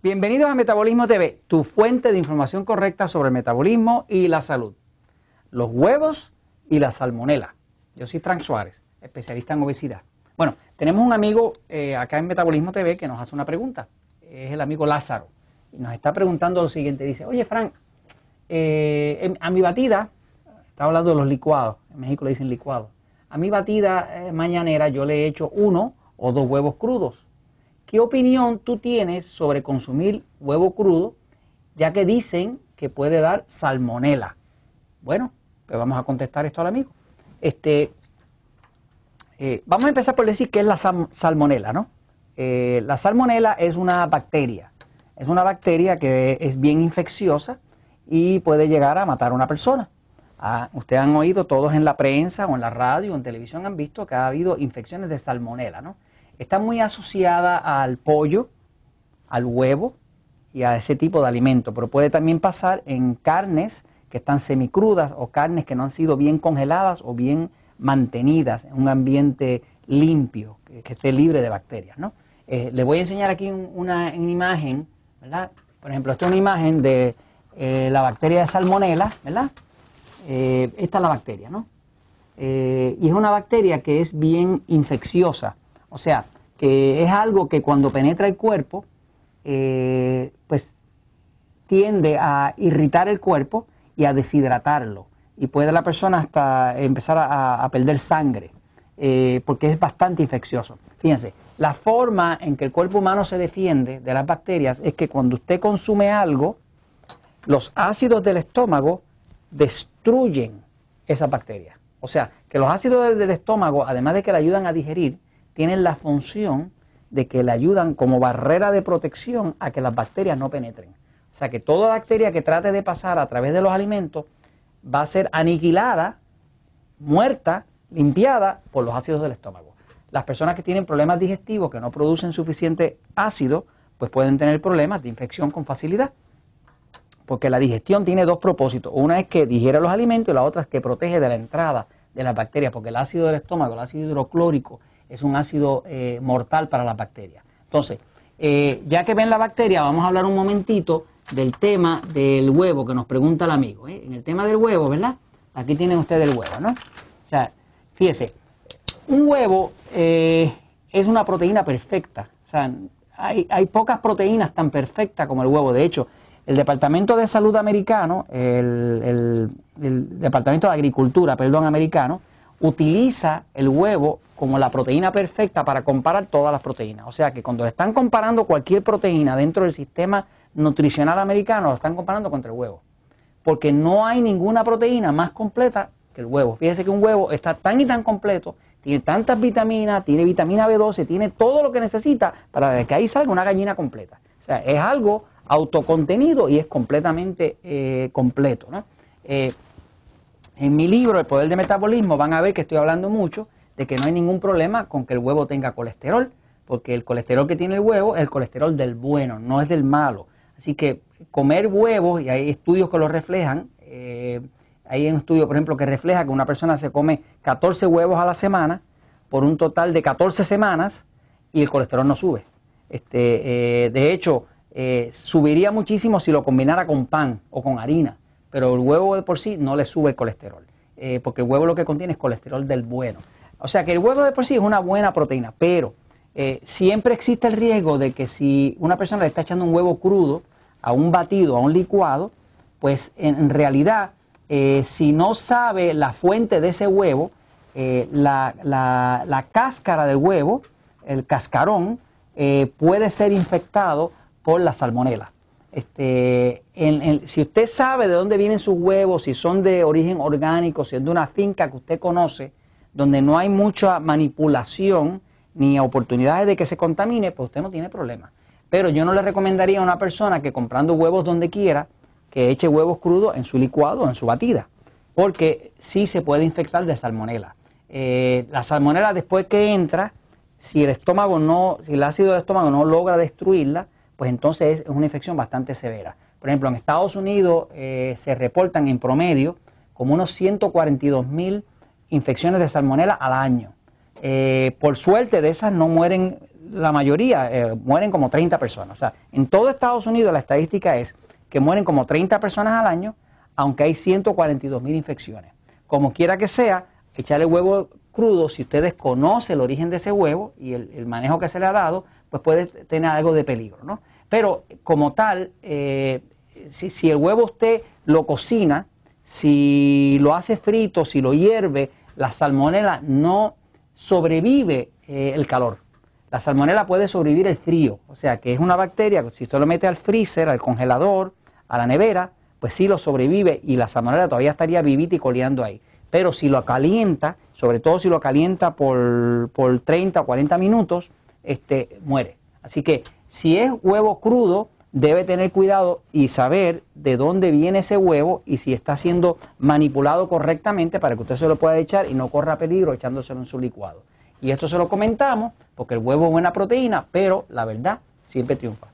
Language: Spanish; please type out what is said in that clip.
Bienvenidos a Metabolismo TV, tu fuente de información correcta sobre el metabolismo y la salud. Los huevos y la salmonela. Yo soy Frank Suárez, especialista en obesidad. Bueno, tenemos un amigo eh, acá en Metabolismo TV que nos hace una pregunta. Es el amigo Lázaro. Y nos está preguntando lo siguiente. Dice, oye Frank, eh, a mi batida, está hablando de los licuados, en México le dicen licuados. A mi batida eh, mañanera yo le he hecho uno o dos huevos crudos ¿Qué opinión tú tienes sobre consumir huevo crudo, ya que dicen que puede dar salmonela? Bueno, pues vamos a contestar esto al amigo. Este, eh, vamos a empezar por decir qué es la salmonela, ¿no? Eh, la salmonela es una bacteria, es una bacteria que es bien infecciosa y puede llegar a matar a una persona. Ah, ustedes han oído todos en la prensa o en la radio o en televisión han visto que ha habido infecciones de salmonela, ¿no? Está muy asociada al pollo, al huevo y a ese tipo de alimento, pero puede también pasar en carnes que están semicrudas o carnes que no han sido bien congeladas o bien mantenidas en un ambiente limpio, que, esté libre de bacterias. ¿no? Eh, les voy a enseñar aquí una, imagen, ¿verdad? Por ejemplo, esta es una imagen de eh, la bacteria de salmonela, ¿verdad? Eh, esta es la bacteria, ¿no? y es una bacteria que es bien infecciosa. O sea, que es algo que cuando penetra el cuerpo, eh, pues tiende a irritar el cuerpo y a deshidratarlo. Y puede la persona hasta empezar a, perder sangre, eh, porque es bastante infeccioso. Fíjense, la forma en que el cuerpo humano se defiende de las bacterias es que cuando usted consume algo, los ácidos del estómago destruyen esas bacterias. O sea, que los ácidos del estómago, además de que le ayudan a digerir, tienen la función de que le ayudan como barrera de protección a que las bacterias no penetren. O sea que toda bacteria que trate de pasar a través de los alimentos va a ser aniquilada, muerta, limpiada por los ácidos del estómago. Las personas que tienen problemas digestivos que no producen suficiente ácido, pues pueden tener problemas de infección con facilidad. Porque la digestión tiene dos propósitos. Una es que digiere los alimentos y la otra es que protege de la entrada de las bacterias, porque el ácido del estómago, el ácido hidroclórico, es un ácido eh, mortal para las bacterias. Entonces, eh, ya que ven la bacteria, vamos a hablar un momentito del tema del huevo que nos pregunta el amigo. ¿eh? En el tema del huevo, ¿verdad? Aquí tienen ustedes el huevo, ¿no? O sea, fíjese, un huevo es una proteína perfecta. O sea, hay, pocas proteínas tan perfectas como el huevo. De hecho, el Departamento de Salud americano, el, el Departamento de Agricultura, perdón, americano, utiliza el huevo como la proteína perfecta para comparar todas las proteínas. O sea que cuando están comparando cualquier proteína dentro del sistema nutricional americano, lo están comparando contra el huevo. Porque no hay ninguna proteína más completa que el huevo. Fíjese que un huevo está tan y tan completo, tiene tantas vitaminas, tiene vitamina B12, tiene todo lo que necesita para que ahí salga una gallina completa. O sea, es algo autocontenido y es completamente eh, completo. ¿no? Eh, en mi libro, El Poder de Metabolismo, van a ver que estoy hablando mucho de que no hay ningún problema con que el huevo tenga colesterol, porque el colesterol que tiene el huevo es el colesterol del bueno, no es del malo. Así que comer huevos, y hay estudios que lo reflejan, eh, hay un estudio, por ejemplo, que refleja que una persona se come 14 huevos a la semana por un total de 14 semanas y el colesterol no sube. Este, eh, de hecho, eh, subiría muchísimo si lo combinara con pan o con harina pero el huevo de por sí no le sube el colesterol, eh, porque el huevo lo que contiene es colesterol del bueno. O sea que el huevo de por sí es una buena proteína, pero eh, siempre existe el riesgo de que si una persona le está echando un huevo crudo a un batido, a un licuado, pues en, realidad, eh, si no sabe la fuente de ese huevo, la, la, cáscara del huevo, el cascarón, puede ser infectado por la salmonela. Este, si usted sabe de dónde vienen sus huevos, si son de origen orgánico, si es de una finca que usted conoce, donde no hay mucha manipulación ni oportunidades de que se contamine, pues usted no tiene problema. Pero yo no le recomendaría a una persona que comprando huevos donde quiera, que eche huevos crudos en su licuado o en su batida, porque sí se puede infectar de salmonela. Eh, la salmonela después que entra, si el estómago no, si el ácido del estómago no logra destruirla, pues entonces es una infección bastante severa. Por ejemplo, en Estados Unidos eh, se reportan en promedio como unos 142 mil infecciones de salmonela al año. Eh, por suerte de esas no mueren la mayoría, eh, mueren como 30 personas. O sea, en todo Estados Unidos la estadística es que mueren como 30 personas al año, aunque hay 142 mil infecciones. Como quiera que sea, echarle huevo crudo, si usted desconoce el origen de ese huevo y el, manejo que se le ha dado, pues puede tener algo de peligro, ¿no? Pero como tal, eh, si, el huevo usted lo cocina, si lo hace frito, si lo hierve, la salmonela no sobrevive eh, el calor. La salmonela puede sobrevivir el frío, o sea que es una bacteria que si usted lo mete al freezer, al congelador, a la nevera, pues sí lo sobrevive y la salmonela todavía estaría vivita y coleando ahí. Pero si lo calienta, sobre todo si lo calienta por, por 30 o 40 minutos, este, muere. Así que si es huevo crudo, debe tener cuidado y saber de dónde viene ese huevo y si está siendo manipulado correctamente para que usted se lo pueda echar y no corra peligro echándoselo en su licuado. Y esto se lo comentamos porque el huevo es buena proteína, pero la verdad siempre triunfa.